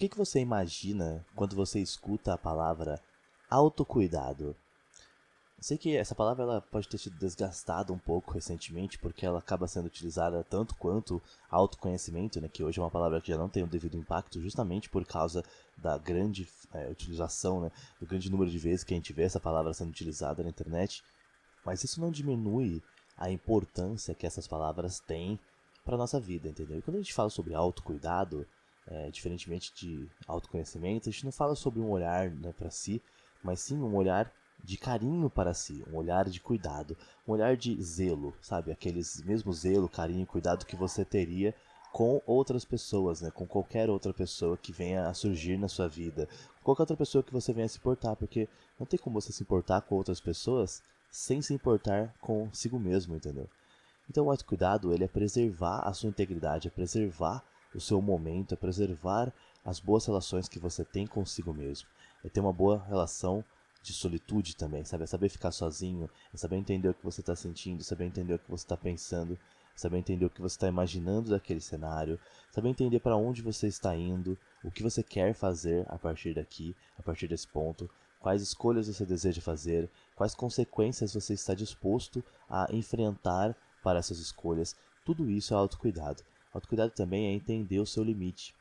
que, que você imagina quando você escuta a palavra autocuidado? Sei que essa palavra ela pode ter sido desgastada um pouco recentemente, porque ela acaba sendo utilizada tanto quanto autoconhecimento, né, que hoje é uma palavra que já não tem o devido impacto, justamente por causa da grande é, utilização, né, do grande número de vezes que a gente vê essa palavra sendo utilizada na internet. Mas isso não diminui a importância que essas palavras têm para nossa vida, entendeu? E quando a gente fala sobre autocuidado, é, diferentemente de autoconhecimento, a gente não fala sobre um olhar né, para si, mas sim um olhar de carinho para si, um olhar de cuidado, um olhar de zelo, sabe? Aqueles mesmo zelo, carinho cuidado que você teria com outras pessoas, né? Com qualquer outra pessoa que venha a surgir na sua vida, qualquer outra pessoa que você venha a se importar, porque não tem como você se importar com outras pessoas sem se importar consigo mesmo, entendeu? Então o autocuidado, ele é preservar a sua integridade, é preservar o seu momento, é preservar as boas relações que você tem consigo mesmo, é ter uma boa relação de solitude também, sabe? É saber ficar sozinho, é saber entender o que você está sentindo, saber entender o que você está pensando, saber entender o que você está imaginando daquele cenário, saber entender para onde você está indo, o que você quer fazer a partir daqui, a partir desse ponto, quais escolhas você deseja fazer, quais consequências você está disposto a enfrentar para essas escolhas. Tudo isso é autocuidado. Autocuidado também é entender o seu limite,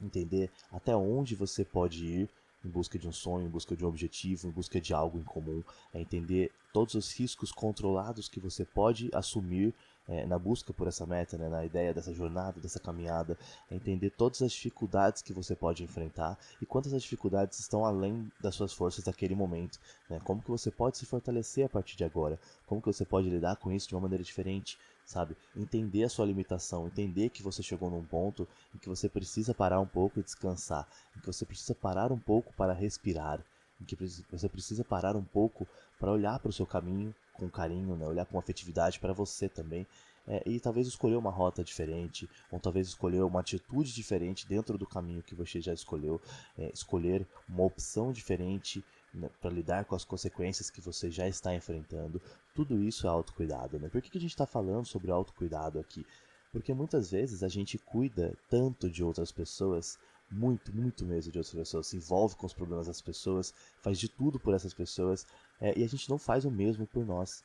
entender até onde você pode ir em busca de um sonho, em busca de um objetivo, em busca de algo em comum, é entender todos os riscos controlados que você pode assumir é, na busca por essa meta, né, na ideia dessa jornada, dessa caminhada, é entender todas as dificuldades que você pode enfrentar e quantas as dificuldades estão além das suas forças naquele momento, né, como que você pode se fortalecer a partir de agora, como que você pode lidar com isso de uma maneira diferente, sabe? Entender a sua limitação, entender que você chegou num ponto em que você precisa parar um pouco e descansar, em que você precisa parar um pouco para respirar, em que você precisa parar um pouco para olhar para o seu caminho com carinho, né? olhar com afetividade para você também. É, e talvez escolher uma rota diferente, ou talvez escolher uma atitude diferente dentro do caminho que você já escolheu, é, escolher uma opção diferente né, para lidar com as consequências que você já está enfrentando. Tudo isso é autocuidado. Né? Por que, que a gente está falando sobre autocuidado aqui? Porque muitas vezes a gente cuida tanto de outras pessoas muito, muito mesmo de outras pessoas, se envolve com os problemas das pessoas, faz de tudo por essas pessoas é, e a gente não faz o mesmo por nós.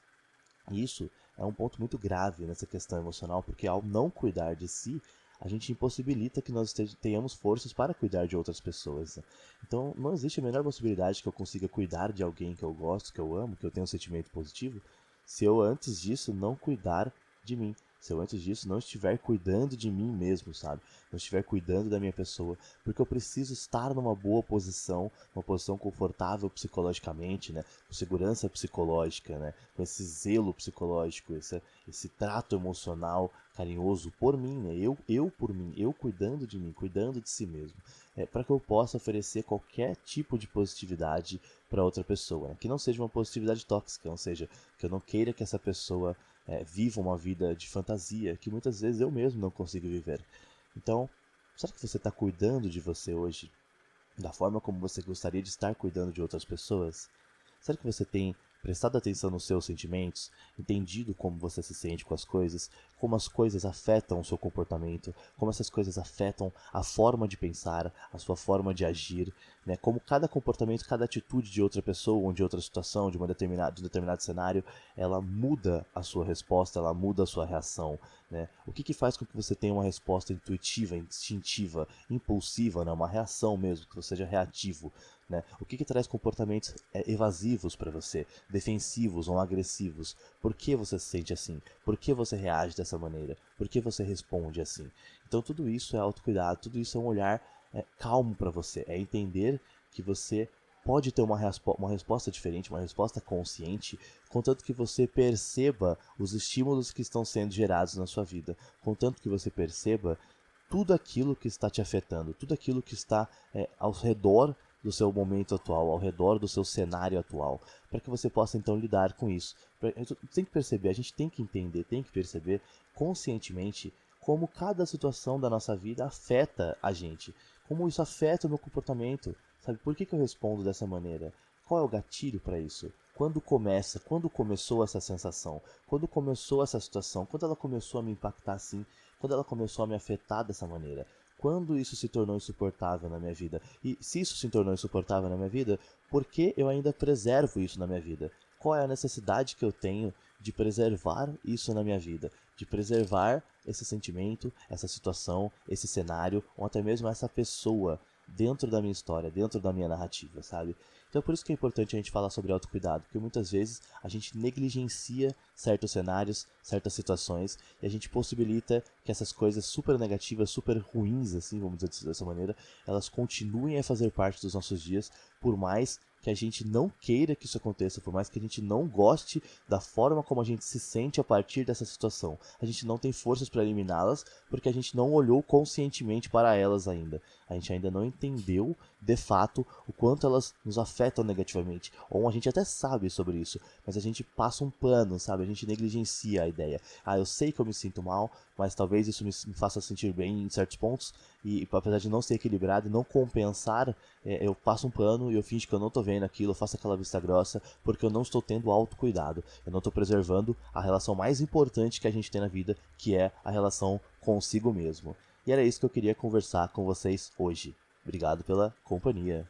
E isso é um ponto muito grave nessa questão emocional, porque ao não cuidar de si, a gente impossibilita que nós tenhamos forças para cuidar de outras pessoas. Né? Então não existe a menor possibilidade que eu consiga cuidar de alguém que eu gosto, que eu amo, que eu tenho um sentimento positivo, se eu antes disso não cuidar de mim se eu antes disso não estiver cuidando de mim mesmo, sabe? Não estiver cuidando da minha pessoa, porque eu preciso estar numa boa posição, uma posição confortável psicologicamente, né? Com segurança psicológica, né? Com esse zelo psicológico, esse, esse trato emocional carinhoso por mim, né? Eu, eu por mim, eu cuidando de mim, cuidando de si mesmo, é, para que eu possa oferecer qualquer tipo de positividade para outra pessoa, né? que não seja uma positividade tóxica, ou seja, que eu não queira que essa pessoa é, uma vida de fantasia que muitas vezes eu mesmo não consigo viver. Então, será que você está cuidando de você hoje da forma como você gostaria de estar cuidando de outras pessoas? Será que você tem prestado atenção nos seus sentimentos, entendido como você se sente com as coisas, como as coisas afetam o seu comportamento, como essas coisas afetam a forma de pensar, a sua forma de agir, né? Como cada comportamento, cada atitude de outra pessoa, ou de outra situação, de, uma determinada, de um determinado cenário, ela muda a sua resposta, ela muda a sua reação, né? O que, que faz com que você tenha uma resposta intuitiva, instintiva, impulsiva, né? Uma reação mesmo, que você seja reativo, né? O que, que traz comportamentos é, evasivos para você, defensivos ou agressivos? Por que você se sente assim? Por que você reage dessa maneira? Por que você responde assim? Então tudo isso é autocuidado, tudo isso é um olhar é, calmo para você, é entender que você pode ter uma, respo uma resposta diferente, uma resposta consciente, contanto que você perceba os estímulos que estão sendo gerados na sua vida, contanto que você perceba tudo aquilo que está te afetando, tudo aquilo que está é, ao redor do seu momento atual, ao redor do seu cenário atual, para que você possa então lidar com isso. Tem que perceber, a gente tem que entender, tem que perceber conscientemente como cada situação da nossa vida afeta a gente, como isso afeta o meu comportamento, sabe? Por que, que eu respondo dessa maneira? Qual é o gatilho para isso? Quando começa? Quando começou essa sensação? Quando começou essa situação? Quando ela começou a me impactar assim? Quando ela começou a me afetar dessa maneira? quando isso se tornou insuportável na minha vida? E se isso se tornou insuportável na minha vida, por que eu ainda preservo isso na minha vida? Qual é a necessidade que eu tenho de preservar isso na minha vida? De preservar esse sentimento, essa situação, esse cenário, ou até mesmo essa pessoa dentro da minha história, dentro da minha narrativa, sabe? Então é por isso que é importante a gente falar sobre autocuidado, porque muitas vezes a gente negligencia certos cenários, certas situações, e a gente possibilita que essas coisas super negativas, super ruins, assim, vamos dizer dessa maneira, elas continuem a fazer parte dos nossos dias, por mais que a gente não queira que isso aconteça, por mais que a gente não goste da forma como a gente se sente a partir dessa situação. A gente não tem forças para eliminá-las porque a gente não olhou conscientemente para elas ainda. A gente ainda não entendeu de fato o quanto elas nos afetam negativamente. Ou a gente até sabe sobre isso, mas a gente passa um pano, sabe? A gente negligencia a ideia. Ah, eu sei que eu me sinto mal, mas talvez isso me, faça sentir bem em certos pontos. E apesar de não ser equilibrado e não compensar, é, eu passo um pano e eu finge que eu não tô vendo aquilo, eu faço aquela vista grossa, porque eu não estou tendo autocuidado. Eu não estou preservando a relação mais importante que a gente tem na vida, que é a relação consigo mesmo. E era isso que eu queria conversar com vocês hoje. Obrigado pela companhia.